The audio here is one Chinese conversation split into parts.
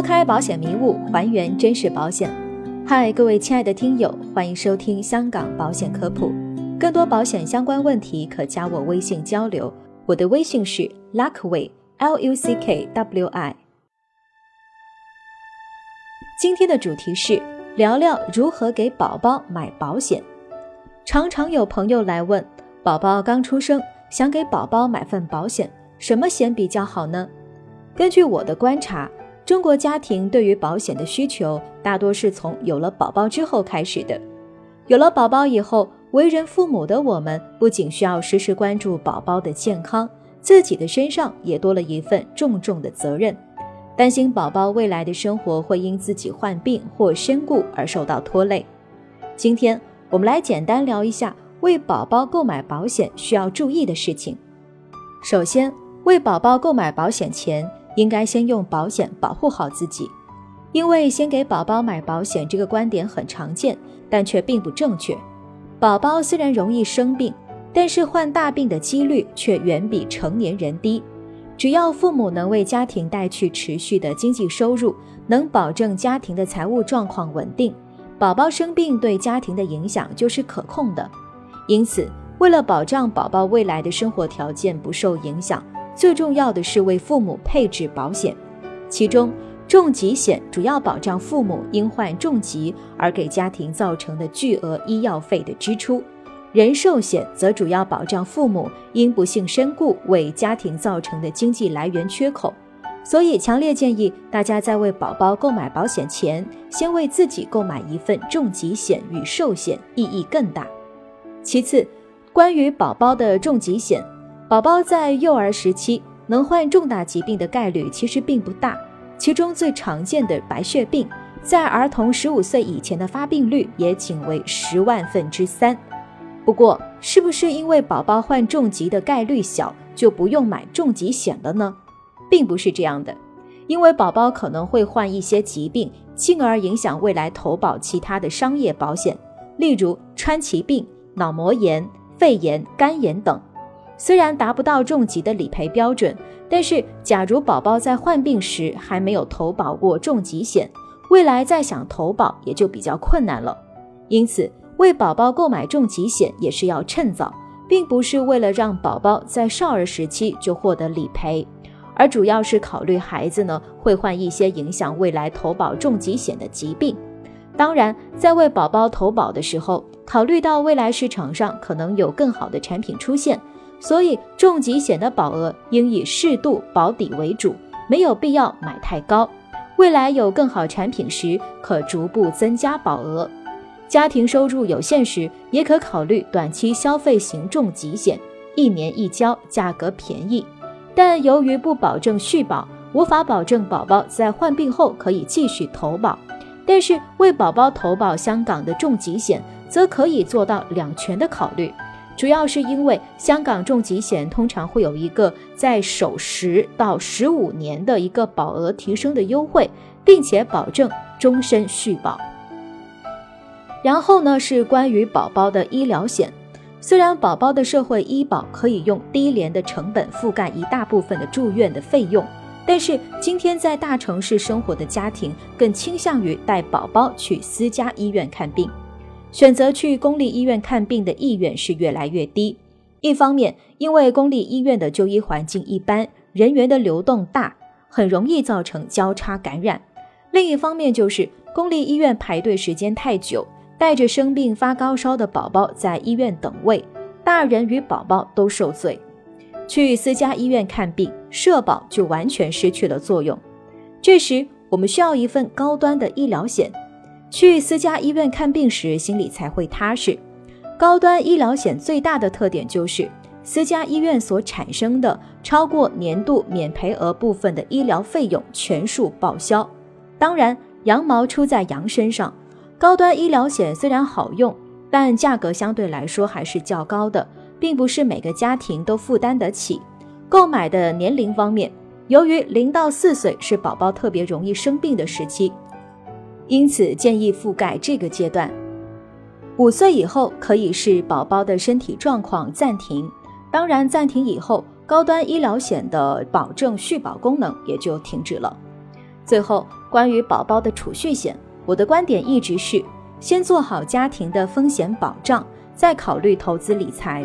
拨开保险迷雾，还原真实保险。嗨，各位亲爱的听友，欢迎收听香港保险科普。更多保险相关问题，可加我微信交流。我的微信是 Luckway，L U C K W I。今天的主题是聊聊如何给宝宝买保险。常常有朋友来问，宝宝刚出生，想给宝宝买份保险，什么险比较好呢？根据我的观察，中国家庭对于保险的需求大多是从有了宝宝之后开始的。有了宝宝以后，为人父母的我们不仅需要时时关注宝宝的健康，自己的身上也多了一份重重的责任，担心宝宝未来的生活会因自己患病或身故而受到拖累。今天我们来简单聊一下为宝宝购买保险需要注意的事情。首先，为宝宝购买保险前，应该先用保险保护好自己，因为先给宝宝买保险这个观点很常见，但却并不正确。宝宝虽然容易生病，但是患大病的几率却远比成年人低。只要父母能为家庭带去持续的经济收入，能保证家庭的财务状况稳定，宝宝生病对家庭的影响就是可控的。因此，为了保障宝宝未来的生活条件不受影响，最重要的是为父母配置保险，其中重疾险主要保障父母因患重疾而给家庭造成的巨额医药费的支出，人寿险则主要保障父母因不幸身故为家庭造成的经济来源缺口。所以，强烈建议大家在为宝宝购买保险前，先为自己购买一份重疾险与寿险，意义更大。其次，关于宝宝的重疾险。宝宝在幼儿时期能患重大疾病的概率其实并不大，其中最常见的白血病，在儿童十五岁以前的发病率也仅为十万分之三。不过，是不是因为宝宝患重疾的概率小，就不用买重疾险了呢？并不是这样的，因为宝宝可能会患一些疾病，进而影响未来投保其他的商业保险，例如川崎病、脑膜炎、肺炎、肝炎等。虽然达不到重疾的理赔标准，但是假如宝宝在患病时还没有投保过重疾险，未来再想投保也就比较困难了。因此，为宝宝购买重疾险也是要趁早，并不是为了让宝宝在少儿时期就获得理赔，而主要是考虑孩子呢会患一些影响未来投保重疾险的疾病。当然，在为宝宝投保的时候，考虑到未来市场上可能有更好的产品出现。所以，重疾险的保额应以适度保底为主，没有必要买太高。未来有更好产品时，可逐步增加保额。家庭收入有限时，也可考虑短期消费型重疾险，一年一交，价格便宜。但由于不保证续保，无法保证宝宝在患病后可以继续投保。但是，为宝宝投保香港的重疾险，则可以做到两全的考虑。主要是因为香港重疾险通常会有一个在首十到十五年的一个保额提升的优惠，并且保证终身续保。然后呢是关于宝宝的医疗险，虽然宝宝的社会医保可以用低廉的成本覆盖一大部分的住院的费用，但是今天在大城市生活的家庭更倾向于带宝宝去私家医院看病。选择去公立医院看病的意愿是越来越低。一方面，因为公立医院的就医环境一般，人员的流动大，很容易造成交叉感染；另一方面，就是公立医院排队时间太久，带着生病发高烧的宝宝在医院等位，大人与宝宝都受罪。去私家医院看病，社保就完全失去了作用。这时，我们需要一份高端的医疗险。去私家医院看病时，心里才会踏实。高端医疗险最大的特点就是，私家医院所产生的超过年度免赔额部分的医疗费用全数报销。当然，羊毛出在羊身上。高端医疗险虽然好用，但价格相对来说还是较高的，并不是每个家庭都负担得起。购买的年龄方面，由于零到四岁是宝宝特别容易生病的时期。因此，建议覆盖这个阶段。五岁以后可以是宝宝的身体状况暂停。当然，暂停以后，高端医疗险的保证续保功能也就停止了。最后，关于宝宝的储蓄险，我的观点一直是先做好家庭的风险保障，再考虑投资理财。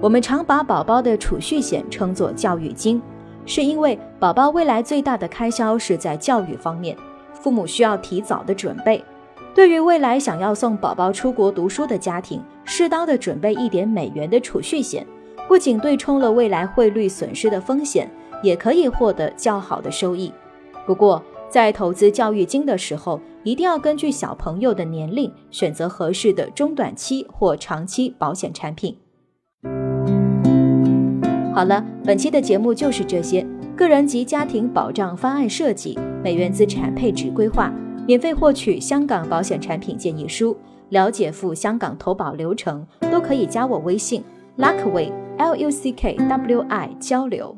我们常把宝宝的储蓄险称作教育金，是因为宝宝未来最大的开销是在教育方面，父母需要提早的准备。对于未来想要送宝宝出国读书的家庭，适当的准备一点美元的储蓄险，不仅对冲了未来汇率损失的风险，也可以获得较好的收益。不过，在投资教育金的时候，一定要根据小朋友的年龄选择合适的中短期或长期保险产品。好了，本期的节目就是这些。个人及家庭保障方案设计、美元资产配置规划，免费获取香港保险产品建议书，了解赴香港投保流程，都可以加我微信 Luckway L U C K W I 交流。